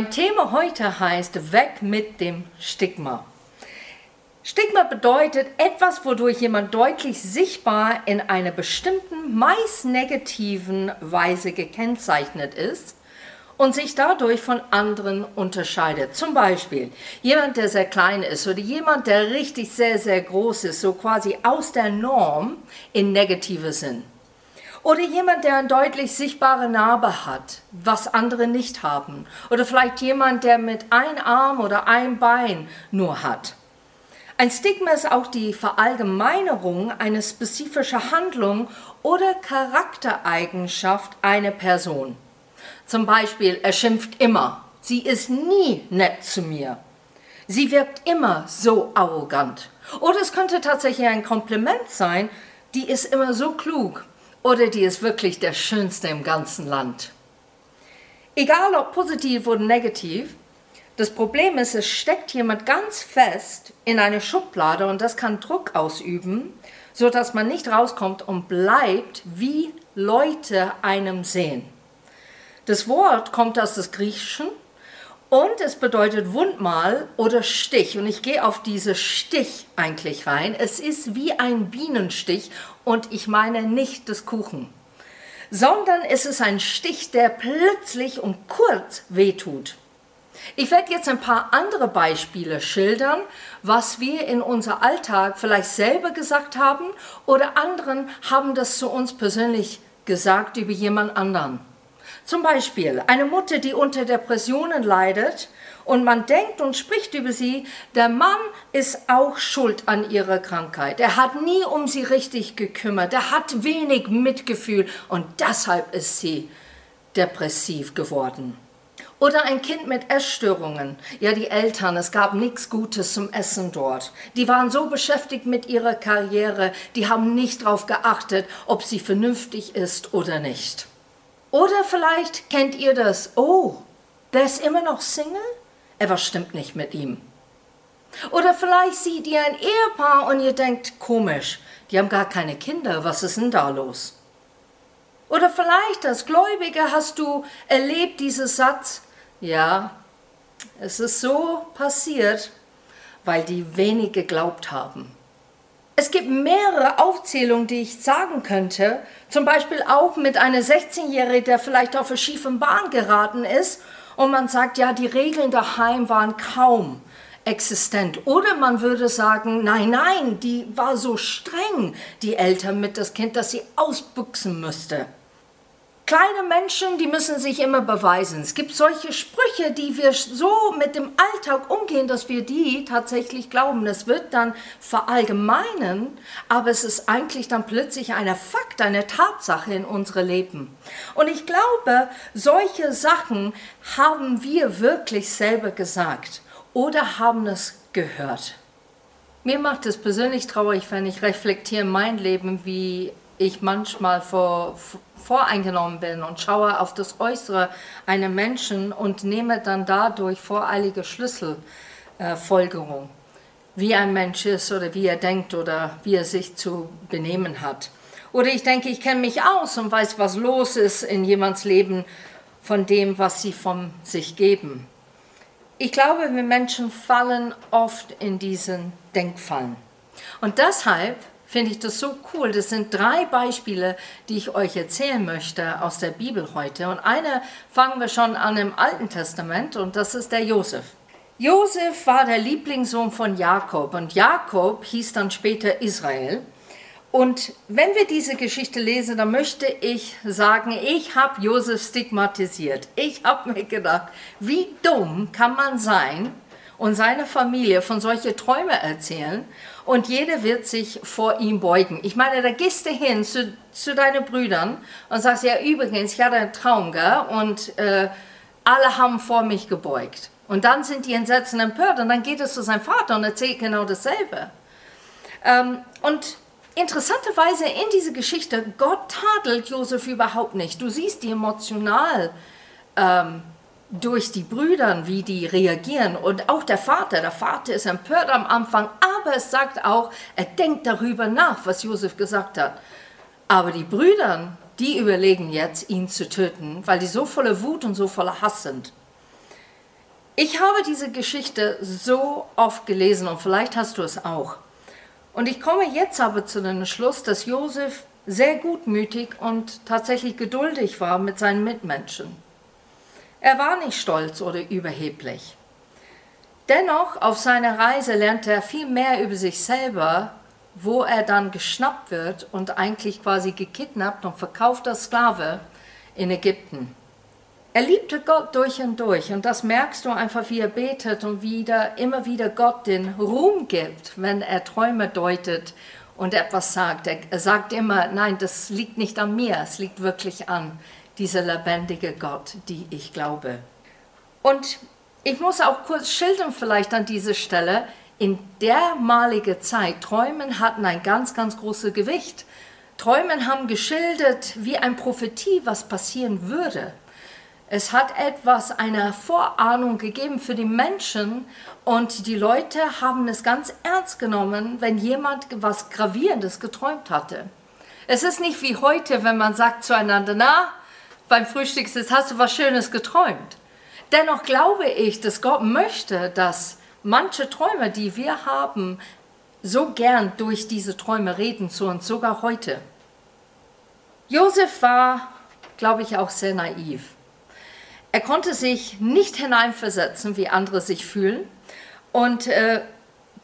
Mein Thema heute heißt Weg mit dem Stigma. Stigma bedeutet etwas, wodurch jemand deutlich sichtbar in einer bestimmten, meist negativen Weise gekennzeichnet ist und sich dadurch von anderen unterscheidet. Zum Beispiel jemand, der sehr klein ist oder jemand, der richtig sehr, sehr groß ist, so quasi aus der Norm in negative Sinn. Oder jemand, der eine deutlich sichtbare Narbe hat, was andere nicht haben. Oder vielleicht jemand, der mit einem Arm oder einem Bein nur hat. Ein Stigma ist auch die Verallgemeinerung einer spezifischen Handlung oder Charaktereigenschaft einer Person. Zum Beispiel, er schimpft immer. Sie ist nie nett zu mir. Sie wirkt immer so arrogant. Oder es könnte tatsächlich ein Kompliment sein, die ist immer so klug. Oder die ist wirklich der Schönste im ganzen Land. Egal ob positiv oder negativ, das Problem ist, es steckt jemand ganz fest in eine Schublade und das kann Druck ausüben, sodass man nicht rauskommt und bleibt, wie Leute einem sehen. Das Wort kommt aus des Griechischen und es bedeutet Wundmal oder Stich. Und ich gehe auf diese Stich eigentlich rein. Es ist wie ein Bienenstich und ich meine nicht das Kuchen, sondern es ist ein Stich, der plötzlich und kurz wehtut. Ich werde jetzt ein paar andere Beispiele schildern, was wir in unser Alltag vielleicht selber gesagt haben oder anderen haben das zu uns persönlich gesagt über jemand anderen. Zum Beispiel eine Mutter, die unter Depressionen leidet und man denkt und spricht über sie, der Mann ist auch schuld an ihrer Krankheit. Er hat nie um sie richtig gekümmert, er hat wenig Mitgefühl und deshalb ist sie depressiv geworden. Oder ein Kind mit Essstörungen. Ja, die Eltern, es gab nichts Gutes zum Essen dort. Die waren so beschäftigt mit ihrer Karriere, die haben nicht darauf geachtet, ob sie vernünftig ist oder nicht. Oder vielleicht kennt ihr das, oh, der ist immer noch Single? Etwas stimmt nicht mit ihm. Oder vielleicht seht ihr ein Ehepaar und ihr denkt, komisch, die haben gar keine Kinder, was ist denn da los? Oder vielleicht als Gläubiger hast du erlebt diesen Satz, ja, es ist so passiert, weil die wenig geglaubt haben. Es gibt mehrere Aufzählungen, die ich sagen könnte. Zum Beispiel auch mit einer 16-Jährigen, der vielleicht auf eine schiefe Bahn geraten ist und man sagt, ja, die Regeln daheim waren kaum existent. Oder man würde sagen, nein, nein, die war so streng, die Eltern mit das Kind, dass sie ausbüchsen müsste. Kleine Menschen, die müssen sich immer beweisen. Es gibt solche Sprüche, die wir so mit dem Alltag umgehen, dass wir die tatsächlich glauben. Das wird dann verallgemeinen, aber es ist eigentlich dann plötzlich eine Fakt, eine Tatsache in unserem Leben. Und ich glaube, solche Sachen haben wir wirklich selber gesagt oder haben es gehört. Mir macht es persönlich traurig, wenn ich reflektiere mein Leben, wie ich manchmal vor, voreingenommen bin und schaue auf das Äußere einer Menschen und nehme dann dadurch voreilige Schlüsselfolgerung, wie ein Mensch ist oder wie er denkt oder wie er sich zu benehmen hat. Oder ich denke, ich kenne mich aus und weiß, was los ist in jemands Leben von dem, was sie von sich geben. Ich glaube, wir Menschen fallen oft in diesen Denkfallen. Und deshalb finde ich das so cool. Das sind drei Beispiele, die ich euch erzählen möchte aus der Bibel heute. Und eine fangen wir schon an im Alten Testament und das ist der Josef. Josef war der Lieblingssohn von Jakob und Jakob hieß dann später Israel. Und wenn wir diese Geschichte lesen, dann möchte ich sagen, ich habe Josef stigmatisiert. Ich habe mir gedacht, wie dumm kann man sein und seine Familie von solchen Träumen erzählen und jeder wird sich vor ihm beugen. Ich meine, da gehst du hin zu, zu deinen Brüdern und sagst, ja übrigens, ich hatte einen Traum, gell? und äh, alle haben vor mich gebeugt. Und dann sind die entsetzt und empört und dann geht es zu seinem Vater und erzählt genau dasselbe. Ähm, und interessanterweise in dieser Geschichte, Gott tadelt Josef überhaupt nicht. Du siehst die emotional ähm, durch die Brüder, wie die reagieren und auch der Vater. Der Vater ist empört am Anfang, aber es sagt auch, er denkt darüber nach, was Josef gesagt hat. Aber die Brüder, die überlegen jetzt, ihn zu töten, weil die so voller Wut und so voller Hass sind. Ich habe diese Geschichte so oft gelesen und vielleicht hast du es auch. Und ich komme jetzt aber zu dem Schluss, dass Josef sehr gutmütig und tatsächlich geduldig war mit seinen Mitmenschen. Er war nicht stolz oder überheblich. Dennoch, auf seiner Reise lernte er viel mehr über sich selber, wo er dann geschnappt wird und eigentlich quasi gekidnappt und verkauft als Sklave in Ägypten. Er liebte Gott durch und durch und das merkst du einfach, wie er betet und wieder immer wieder Gott den Ruhm gibt, wenn er Träume deutet und etwas sagt. Er sagt immer, nein, das liegt nicht an mir, es liegt wirklich an dieser lebendige Gott, die ich glaube. Und ich muss auch kurz schildern vielleicht an dieser Stelle, in dermaliger Zeit, Träumen hatten ein ganz, ganz großes Gewicht. Träumen haben geschildert wie ein Prophetie, was passieren würde. Es hat etwas, eine Vorahnung gegeben für die Menschen und die Leute haben es ganz ernst genommen, wenn jemand was Gravierendes geträumt hatte. Es ist nicht wie heute, wenn man sagt zueinander, na, beim Frühstück hast du was Schönes geträumt. Dennoch glaube ich, dass Gott möchte, dass manche Träume, die wir haben, so gern durch diese Träume reden zu uns, sogar heute. Josef war, glaube ich, auch sehr naiv. Er konnte sich nicht hineinversetzen, wie andere sich fühlen. Und äh,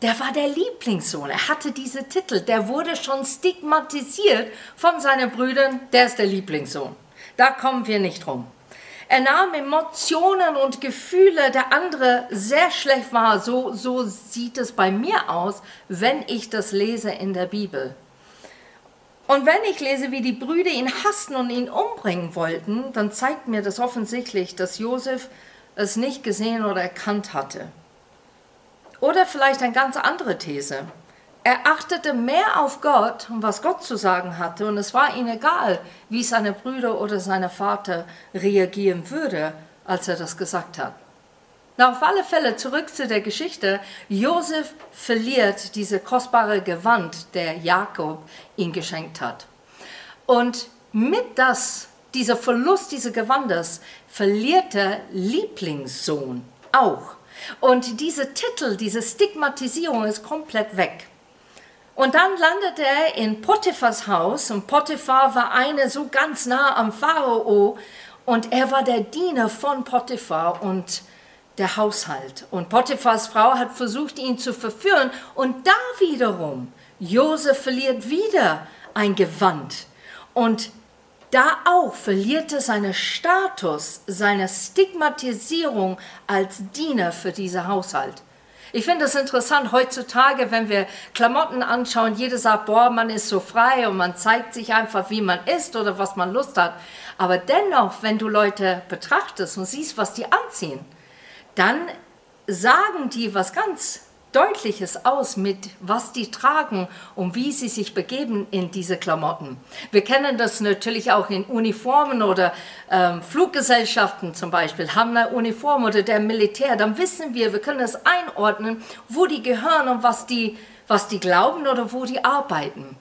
der war der Lieblingssohn. Er hatte diese Titel. Der wurde schon stigmatisiert von seinen Brüdern. Der ist der Lieblingssohn. Da kommen wir nicht rum. Er nahm Emotionen und Gefühle der andere sehr schlecht wahr. So, so sieht es bei mir aus, wenn ich das lese in der Bibel. Und wenn ich lese, wie die Brüder ihn hassten und ihn umbringen wollten, dann zeigt mir das offensichtlich, dass Josef es nicht gesehen oder erkannt hatte. Oder vielleicht eine ganz andere These. Er achtete mehr auf Gott und was Gott zu sagen hatte, und es war ihm egal, wie seine Brüder oder sein Vater reagieren würde, als er das gesagt hat. Na, auf alle Fälle zurück zu der Geschichte. Josef verliert diese kostbare Gewand, der Jakob ihn geschenkt hat. Und mit das, dieser Verlust dieses Gewandes verliert der Lieblingssohn auch. Und diese Titel, diese Stigmatisierung ist komplett weg. Und dann landete er in Potiphas Haus und Potiphar war einer so ganz nah am Pharao und er war der Diener von Potiphar und der Haushalt. Und Potiphars Frau hat versucht, ihn zu verführen und da wiederum, Josef verliert wieder ein Gewand und da auch verliert er seinen Status, seine Stigmatisierung als Diener für diesen Haushalt. Ich finde es interessant heutzutage, wenn wir Klamotten anschauen, jeder sagt, boah, man ist so frei und man zeigt sich einfach, wie man ist oder was man Lust hat. Aber dennoch, wenn du Leute betrachtest und siehst, was die anziehen, dann sagen die was ganz Deutliches aus mit, was die tragen und wie sie sich begeben in diese Klamotten. Wir kennen das natürlich auch in Uniformen oder ähm, Fluggesellschaften zum Beispiel haben eine Uniform oder der Militär. Dann wissen wir, wir können das einordnen, wo die gehören und was die, was die glauben oder wo die arbeiten.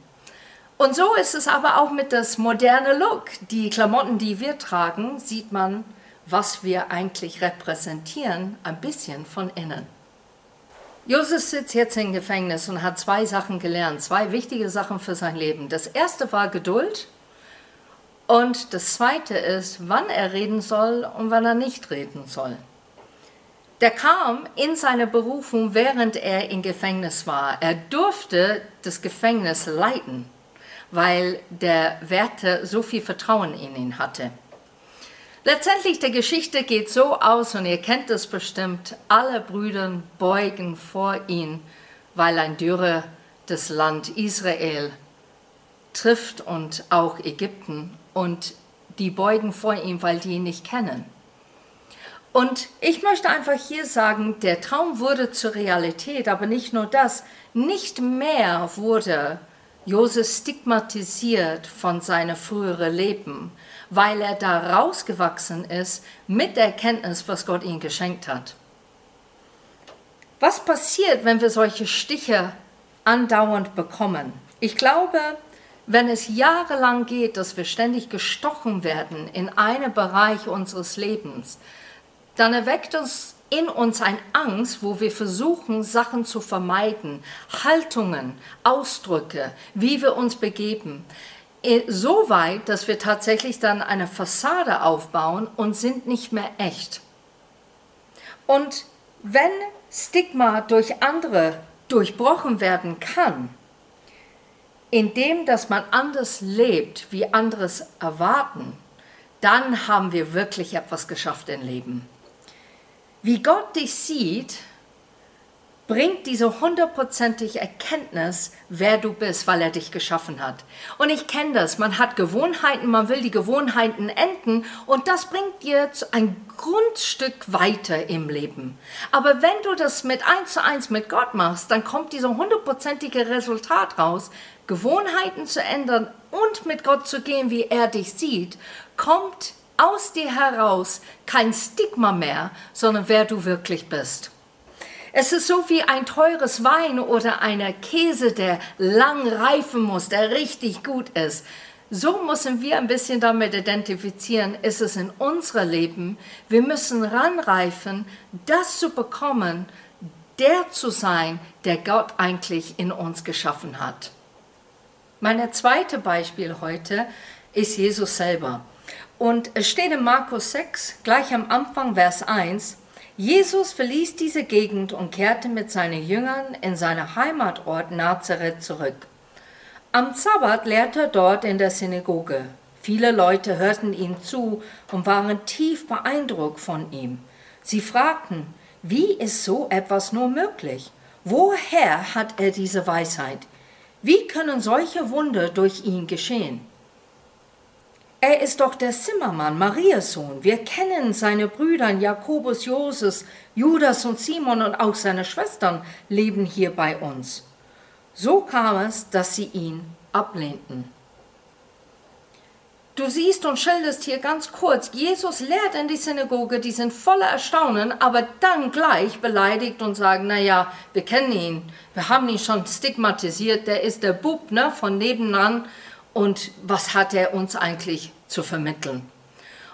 Und so ist es aber auch mit das moderne Look. Die Klamotten, die wir tragen, sieht man, was wir eigentlich repräsentieren, ein bisschen von innen. Josef sitzt jetzt im Gefängnis und hat zwei Sachen gelernt, zwei wichtige Sachen für sein Leben. Das erste war Geduld und das zweite ist, wann er reden soll und wann er nicht reden soll. Der kam in seine Berufung, während er im Gefängnis war. Er durfte das Gefängnis leiten, weil der Wärter so viel Vertrauen in ihn hatte. Letztendlich, die Geschichte geht so aus, und ihr kennt es bestimmt, alle Brüder beugen vor ihn, weil ein Dürre das Land Israel trifft und auch Ägypten. Und die beugen vor ihm, weil die ihn nicht kennen. Und ich möchte einfach hier sagen, der Traum wurde zur Realität, aber nicht nur das, nicht mehr wurde Josef stigmatisiert von seinem früheren Leben, weil er da rausgewachsen ist mit der Erkenntnis, was Gott ihm geschenkt hat. Was passiert, wenn wir solche Stiche andauernd bekommen? Ich glaube, wenn es jahrelang geht, dass wir ständig gestochen werden in einem Bereich unseres Lebens, dann erweckt es in uns ein Angst, wo wir versuchen, Sachen zu vermeiden, Haltungen, Ausdrücke, wie wir uns begeben. So weit, dass wir tatsächlich dann eine Fassade aufbauen und sind nicht mehr echt. Und wenn Stigma durch andere durchbrochen werden kann, indem dass man anders lebt, wie anderes erwarten, dann haben wir wirklich etwas geschafft im Leben. Wie Gott dich sieht, bringt diese hundertprozentige Erkenntnis, wer du bist, weil er dich geschaffen hat. Und ich kenne das, man hat Gewohnheiten, man will die Gewohnheiten enden und das bringt dir ein Grundstück weiter im Leben. Aber wenn du das mit eins zu eins mit Gott machst, dann kommt dieser hundertprozentige Resultat raus, Gewohnheiten zu ändern und mit Gott zu gehen, wie er dich sieht, kommt aus dir heraus kein Stigma mehr, sondern wer du wirklich bist. Es ist so wie ein teures Wein oder einer Käse, der lang reifen muss, der richtig gut ist. So müssen wir ein bisschen damit identifizieren, ist es in unserem Leben. Wir müssen ranreifen, das zu bekommen, der zu sein, der Gott eigentlich in uns geschaffen hat. Mein zweites Beispiel heute ist Jesus selber. Und es steht in Markus 6, gleich am Anfang, Vers 1, Jesus verließ diese Gegend und kehrte mit seinen Jüngern in seinen Heimatort Nazareth zurück. Am Sabbat lehrte er dort in der Synagoge. Viele Leute hörten ihm zu und waren tief beeindruckt von ihm. Sie fragten, wie ist so etwas nur möglich? Woher hat er diese Weisheit? Wie können solche Wunder durch ihn geschehen? Er ist doch der Zimmermann, Marias Sohn. Wir kennen seine Brüder Jakobus, Joses, Judas und Simon und auch seine Schwestern leben hier bei uns. So kam es, dass sie ihn ablehnten. Du siehst und schilderst hier ganz kurz, Jesus lehrt in die Synagoge, die sind voller Erstaunen, aber dann gleich beleidigt und sagen, naja, wir kennen ihn, wir haben ihn schon stigmatisiert, der ist der Bub ne, von nebenan und was hat er uns eigentlich zu vermitteln.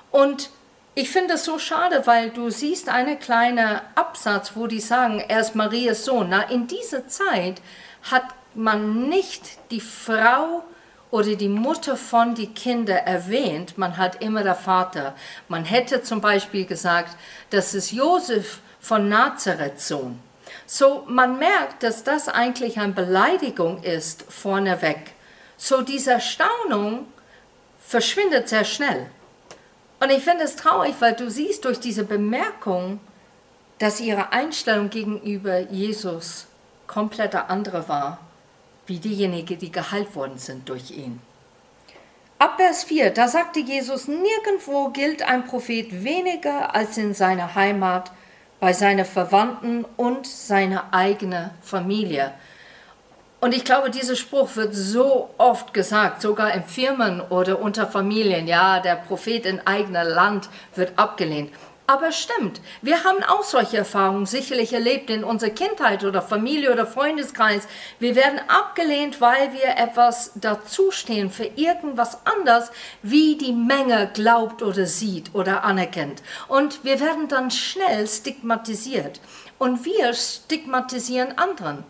Und ich finde es so schade, weil du siehst einen kleinen Absatz, wo die sagen, er ist Marias Sohn. Na, in dieser Zeit hat man nicht die Frau oder die Mutter von die Kinder erwähnt, man hat immer der Vater. Man hätte zum Beispiel gesagt, das ist Josef von Nazareth Sohn. So, man merkt, dass das eigentlich eine Beleidigung ist vorneweg. So, diese Erstaunung verschwindet sehr schnell. Und ich finde es traurig, weil du siehst durch diese Bemerkung, dass ihre Einstellung gegenüber Jesus komplett andere war, wie diejenigen, die geheilt worden sind durch ihn. Ab Vers 4, da sagte Jesus, nirgendwo gilt ein Prophet weniger als in seiner Heimat, bei seinen Verwandten und seiner eigenen Familie. Und ich glaube, dieser Spruch wird so oft gesagt, sogar in Firmen oder unter Familien. Ja, der Prophet in eigener Land wird abgelehnt. Aber stimmt, wir haben auch solche Erfahrungen sicherlich erlebt in unserer Kindheit oder Familie oder Freundeskreis. Wir werden abgelehnt, weil wir etwas dazustehen für irgendwas anders, wie die Menge glaubt oder sieht oder anerkennt. Und wir werden dann schnell stigmatisiert. Und wir stigmatisieren anderen.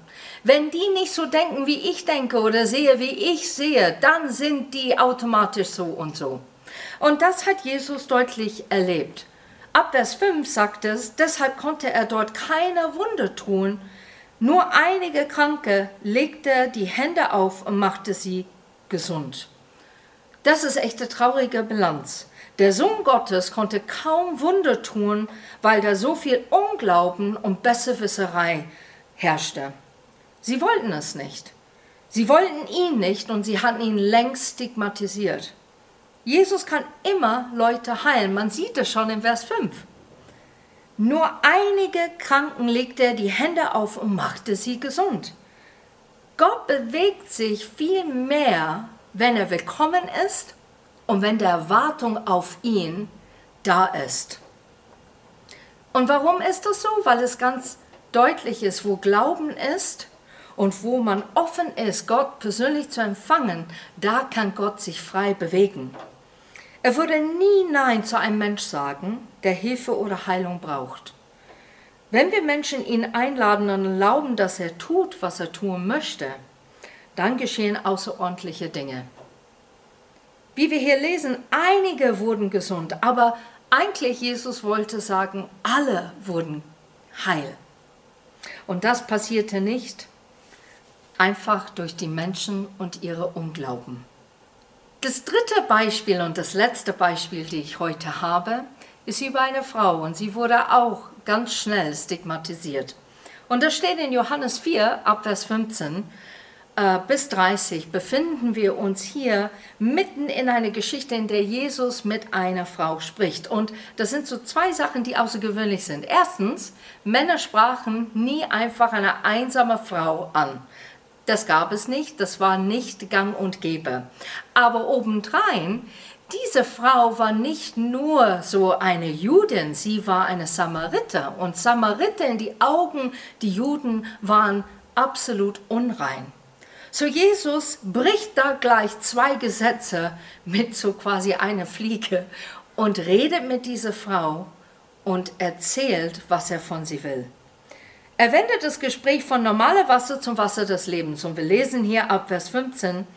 Wenn die nicht so denken, wie ich denke oder sehe, wie ich sehe, dann sind die automatisch so und so. Und das hat Jesus deutlich erlebt. Ab Vers 5 sagt es, deshalb konnte er dort keine Wunder tun, nur einige Kranke legte die Hände auf und machte sie gesund. Das ist echt eine traurige Bilanz. Der Sohn Gottes konnte kaum Wunder tun, weil da so viel Unglauben und Besserwisserei herrschte. Sie wollten es nicht. Sie wollten ihn nicht und sie hatten ihn längst stigmatisiert. Jesus kann immer Leute heilen. Man sieht es schon in Vers 5. Nur einige Kranken legte er die Hände auf und machte sie gesund. Gott bewegt sich viel mehr, wenn er willkommen ist und wenn der Erwartung auf ihn da ist. Und warum ist das so? Weil es ganz deutlich ist, wo Glauben ist, und wo man offen ist, Gott persönlich zu empfangen, da kann Gott sich frei bewegen. Er würde nie Nein zu einem Mensch sagen, der Hilfe oder Heilung braucht. Wenn wir Menschen ihn einladen und erlauben, dass er tut, was er tun möchte, dann geschehen außerordentliche Dinge. Wie wir hier lesen, einige wurden gesund, aber eigentlich Jesus wollte sagen, alle wurden heil. Und das passierte nicht einfach durch die Menschen und ihre Unglauben. Das dritte Beispiel und das letzte Beispiel, die ich heute habe, ist über eine Frau und sie wurde auch ganz schnell stigmatisiert. Und das steht in Johannes 4, Abvers 15 äh, bis 30, befinden wir uns hier mitten in einer Geschichte, in der Jesus mit einer Frau spricht. Und das sind so zwei Sachen, die außergewöhnlich sind. Erstens, Männer sprachen nie einfach eine einsame Frau an. Das gab es nicht, das war nicht gang und gäbe. Aber obendrein, diese Frau war nicht nur so eine Judin, sie war eine Samariter. Und Samariter in die Augen die Juden waren absolut unrein. So Jesus bricht da gleich zwei Gesetze mit so quasi einer Fliege und redet mit dieser Frau und erzählt, was er von sie will. Er wendet das Gespräch von normaler Wasser zum Wasser des Lebens. Und wir lesen hier ab Vers 15.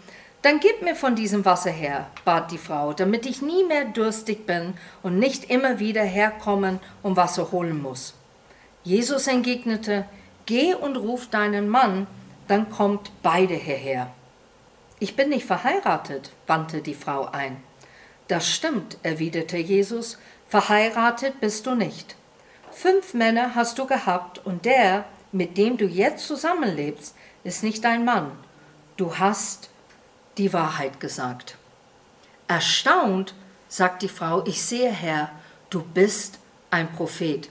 Dann gib mir von diesem Wasser her, bat die Frau, damit ich nie mehr durstig bin und nicht immer wieder herkommen und Wasser holen muss. Jesus entgegnete, Geh und ruf deinen Mann, dann kommt beide hierher. Ich bin nicht verheiratet, wandte die Frau ein. Das stimmt, erwiderte Jesus, verheiratet bist du nicht. Fünf Männer hast du gehabt und der, mit dem du jetzt zusammenlebst, ist nicht dein Mann. Du hast die Wahrheit gesagt. Erstaunt sagt die Frau, ich sehe Herr, du bist ein Prophet.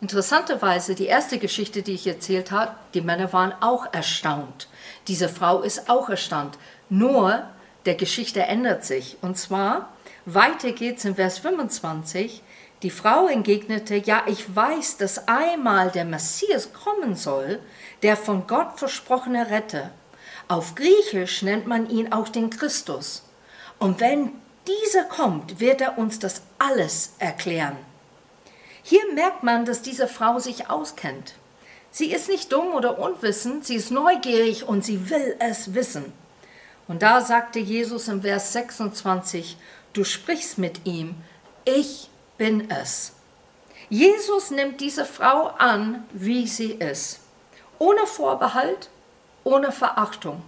Interessanterweise, die erste Geschichte, die ich erzählt habe, die Männer waren auch erstaunt. Diese Frau ist auch erstaunt. Nur der Geschichte ändert sich. Und zwar, weiter geht's in Vers 25. Die Frau entgegnete, ja, ich weiß, dass einmal der Messias kommen soll, der von Gott versprochene Retter. Auf Griechisch nennt man ihn auch den Christus. Und wenn dieser kommt, wird er uns das alles erklären. Hier merkt man, dass diese Frau sich auskennt. Sie ist nicht dumm oder unwissend, sie ist neugierig und sie will es wissen. Und da sagte Jesus im Vers 26, du sprichst mit ihm, ich bin es. Jesus nimmt diese Frau an, wie sie ist, ohne Vorbehalt, ohne Verachtung.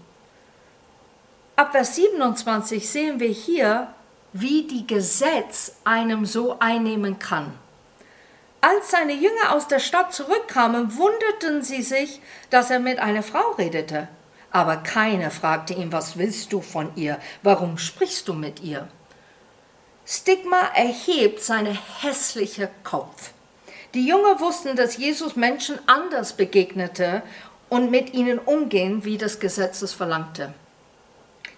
Ab Vers 27 sehen wir hier, wie die Gesetz einem so einnehmen kann. Als seine Jünger aus der Stadt zurückkamen, wunderten sie sich, dass er mit einer Frau redete. Aber keiner fragte ihn, was willst du von ihr? Warum sprichst du mit ihr? Stigma erhebt seine hässliche Kopf. Die Jünger wussten, dass Jesus Menschen anders begegnete und mit ihnen umgehen, wie das Gesetz es verlangte.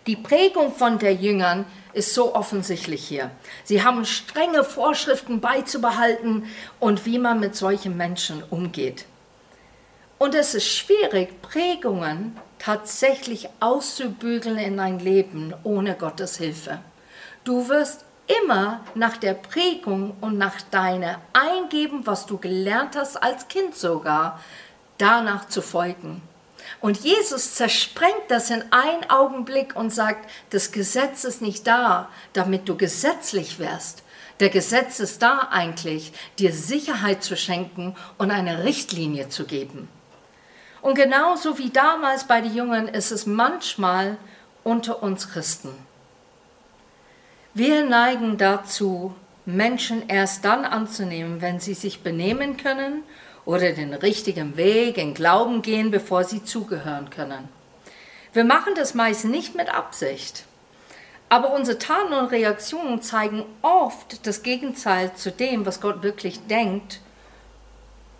Die Prägung von der Jüngern ist so offensichtlich hier. Sie haben strenge Vorschriften beizubehalten und wie man mit solchen Menschen umgeht. Und es ist schwierig, Prägungen tatsächlich auszubügeln in ein Leben ohne Gottes Hilfe. Du wirst immer nach der Prägung und nach deiner Eingeben, was du gelernt hast als Kind sogar, danach zu folgen. Und Jesus zersprengt das in einen Augenblick und sagt, das Gesetz ist nicht da, damit du gesetzlich wirst. Der Gesetz ist da eigentlich, dir Sicherheit zu schenken und eine Richtlinie zu geben. Und genauso wie damals bei den Jungen ist es manchmal unter uns Christen. Wir neigen dazu, Menschen erst dann anzunehmen, wenn sie sich benehmen können oder den richtigen Weg in Glauben gehen, bevor sie zugehören können. Wir machen das meist nicht mit Absicht. Aber unsere Taten und Reaktionen zeigen oft das Gegenteil zu dem, was Gott wirklich denkt.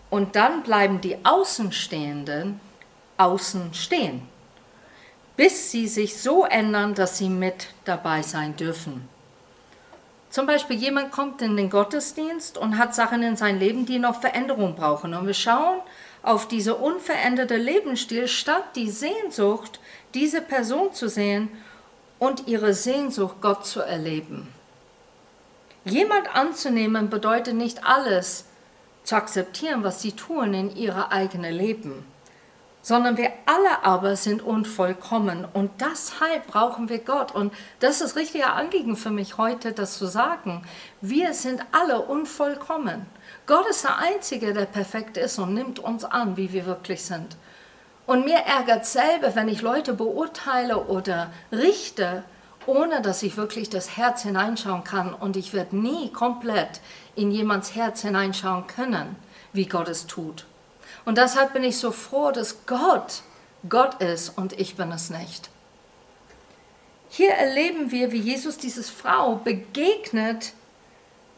Und dann bleiben die Außenstehenden außen stehen, bis sie sich so ändern, dass sie mit dabei sein dürfen. Zum Beispiel jemand kommt in den Gottesdienst und hat Sachen in sein Leben, die noch Veränderung brauchen. Und wir schauen auf diese unveränderte Lebensstil statt die Sehnsucht, diese Person zu sehen und ihre Sehnsucht, Gott zu erleben. Jemand anzunehmen bedeutet nicht alles zu akzeptieren, was sie tun in ihrer eigenen Leben sondern wir alle aber sind unvollkommen und deshalb brauchen wir Gott. Und das ist das richtige Anliegen für mich heute, das zu sagen. Wir sind alle unvollkommen. Gott ist der Einzige, der perfekt ist und nimmt uns an, wie wir wirklich sind. Und mir ärgert selber, wenn ich Leute beurteile oder richte, ohne dass ich wirklich das Herz hineinschauen kann. Und ich werde nie komplett in jemands Herz hineinschauen können, wie Gott es tut. Und deshalb bin ich so froh, dass Gott Gott ist und ich bin es nicht. Hier erleben wir, wie Jesus dieses Frau begegnet,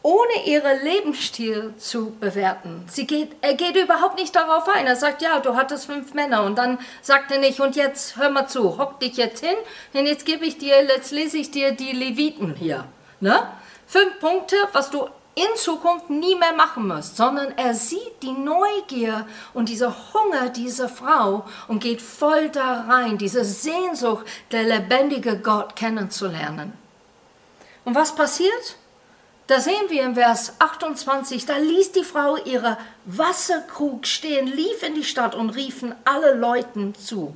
ohne ihren Lebensstil zu bewerten. Sie geht, er geht überhaupt nicht darauf ein. Er sagt, ja, du hattest fünf Männer. Und dann sagt er nicht, und jetzt hör mal zu, hock dich jetzt hin, denn jetzt gebe ich dir, jetzt lese ich dir die Leviten hier. Ne? Fünf Punkte, was du in Zukunft nie mehr machen müsst, sondern er sieht die Neugier und dieser Hunger dieser Frau und geht voll da rein, diese Sehnsucht, der lebendige Gott kennenzulernen. Und was passiert? Da sehen wir im Vers 28, da ließ die Frau ihre Wasserkrug stehen, lief in die Stadt und riefen alle Leuten zu.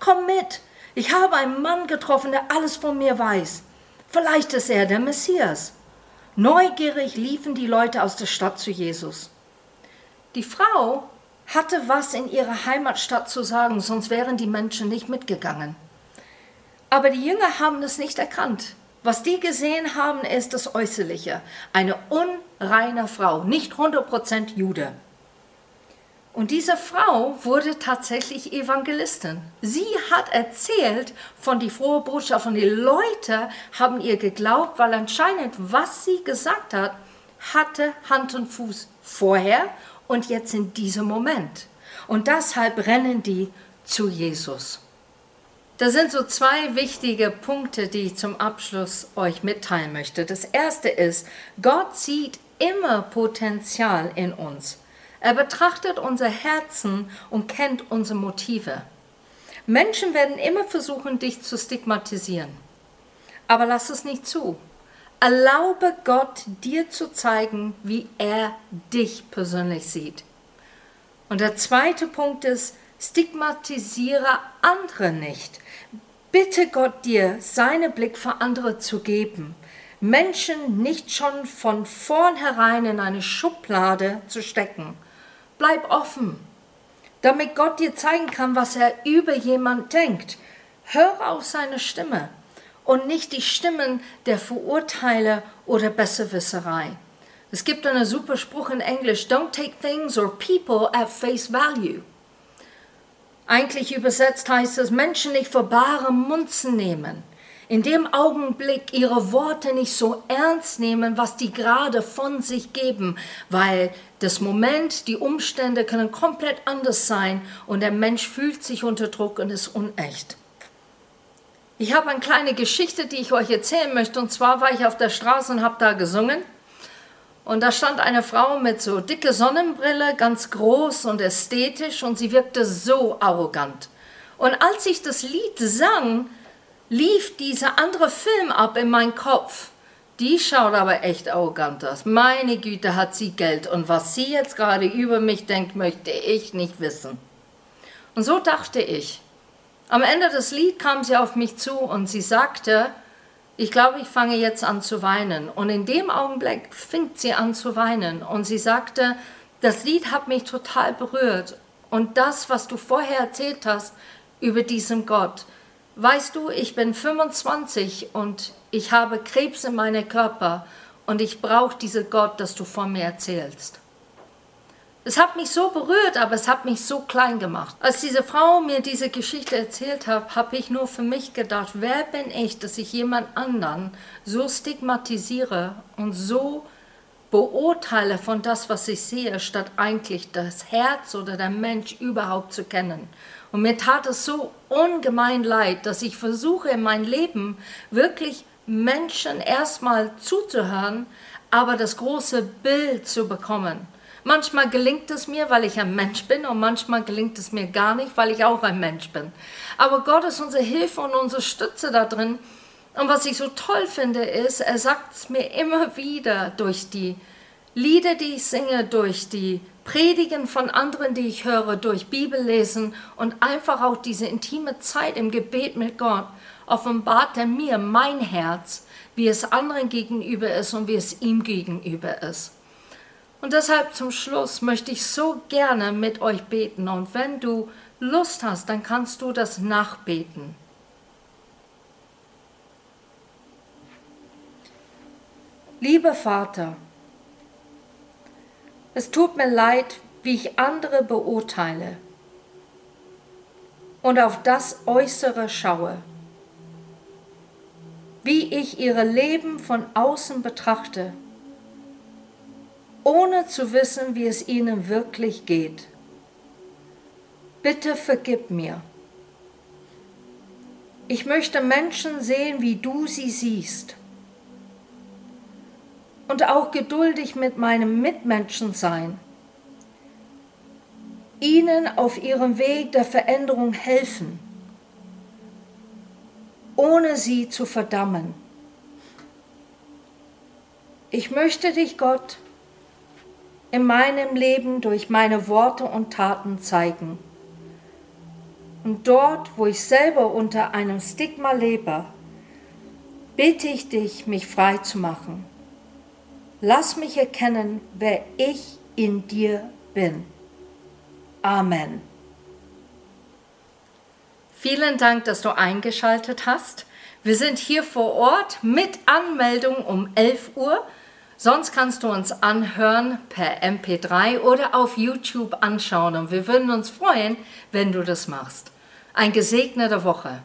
Komm mit, ich habe einen Mann getroffen, der alles von mir weiß. Vielleicht ist er der Messias. Neugierig liefen die Leute aus der Stadt zu Jesus. Die Frau hatte was in ihrer Heimatstadt zu sagen, sonst wären die Menschen nicht mitgegangen. Aber die Jünger haben es nicht erkannt. Was die gesehen haben, ist das Äußerliche. Eine unreine Frau, nicht 100% Jude. Und diese Frau wurde tatsächlich Evangelistin. Sie hat erzählt von die frohe Botschaft und die Leute haben ihr geglaubt, weil anscheinend, was sie gesagt hat, hatte Hand und Fuß vorher und jetzt in diesem Moment. Und deshalb rennen die zu Jesus. Da sind so zwei wichtige Punkte, die ich zum Abschluss euch mitteilen möchte. Das erste ist, Gott sieht immer Potenzial in uns. Er betrachtet unser Herzen und kennt unsere Motive. Menschen werden immer versuchen, dich zu stigmatisieren. Aber lass es nicht zu. Erlaube Gott, dir zu zeigen, wie er dich persönlich sieht. Und der zweite Punkt ist, stigmatisiere andere nicht. Bitte Gott dir, seinen Blick für andere zu geben. Menschen nicht schon von vornherein in eine Schublade zu stecken. Bleib offen, damit Gott dir zeigen kann, was er über jemand denkt. Hör auf seine Stimme und nicht die Stimmen der Verurteiler oder Besserwisserei. Es gibt einen super Spruch in Englisch, don't take things or people at face value. Eigentlich übersetzt heißt es, Menschen nicht für bare Munzen nehmen in dem Augenblick ihre Worte nicht so ernst nehmen, was die gerade von sich geben, weil das Moment, die Umstände können komplett anders sein und der Mensch fühlt sich unter Druck und ist unecht. Ich habe eine kleine Geschichte, die ich euch erzählen möchte. Und zwar war ich auf der Straße und habe da gesungen. Und da stand eine Frau mit so dicke Sonnenbrille, ganz groß und ästhetisch und sie wirkte so arrogant. Und als ich das Lied sang, lief dieser andere Film ab in meinen Kopf. Die schaut aber echt arrogant aus. Meine Güte, hat sie Geld. Und was sie jetzt gerade über mich denkt, möchte ich nicht wissen. Und so dachte ich. Am Ende des Lieds kam sie auf mich zu und sie sagte, ich glaube, ich fange jetzt an zu weinen. Und in dem Augenblick fängt sie an zu weinen. Und sie sagte, das Lied hat mich total berührt. Und das, was du vorher erzählt hast über diesen Gott, Weißt du, ich bin 25 und ich habe Krebs in meinem Körper und ich brauche diesen Gott, das du von mir erzählst. Es hat mich so berührt, aber es hat mich so klein gemacht. Als diese Frau mir diese Geschichte erzählt hat, habe ich nur für mich gedacht, wer bin ich, dass ich jemand anderen so stigmatisiere und so beurteile von das, was ich sehe, statt eigentlich das Herz oder der Mensch überhaupt zu kennen. Und mir tat es so ungemein leid, dass ich versuche in meinem Leben wirklich Menschen erstmal zuzuhören, aber das große Bild zu bekommen. Manchmal gelingt es mir, weil ich ein Mensch bin und manchmal gelingt es mir gar nicht, weil ich auch ein Mensch bin. Aber Gott ist unsere Hilfe und unsere Stütze da drin, Und was ich so toll finde, ist, er sagt es mir immer wieder durch die Lieder, die ich singe, durch die Predigen von anderen, die ich höre, durch Bibellesen und einfach auch diese intime Zeit im Gebet mit Gott, offenbart er mir mein Herz, wie es anderen gegenüber ist und wie es ihm gegenüber ist. Und deshalb zum Schluss möchte ich so gerne mit euch beten. Und wenn du Lust hast, dann kannst du das nachbeten. Lieber Vater, es tut mir leid, wie ich andere beurteile und auf das Äußere schaue, wie ich ihre Leben von außen betrachte, ohne zu wissen, wie es ihnen wirklich geht. Bitte vergib mir. Ich möchte Menschen sehen, wie du sie siehst und auch geduldig mit meinem Mitmenschen sein, ihnen auf ihrem Weg der Veränderung helfen, ohne sie zu verdammen. Ich möchte dich, Gott, in meinem Leben durch meine Worte und Taten zeigen. Und dort, wo ich selber unter einem Stigma lebe, bitte ich dich, mich frei zu machen. Lass mich erkennen, wer ich in dir bin. Amen. Vielen Dank, dass du eingeschaltet hast. Wir sind hier vor Ort mit Anmeldung um 11 Uhr. Sonst kannst du uns anhören per MP3 oder auf YouTube anschauen und wir würden uns freuen, wenn du das machst. Ein gesegneter Woche.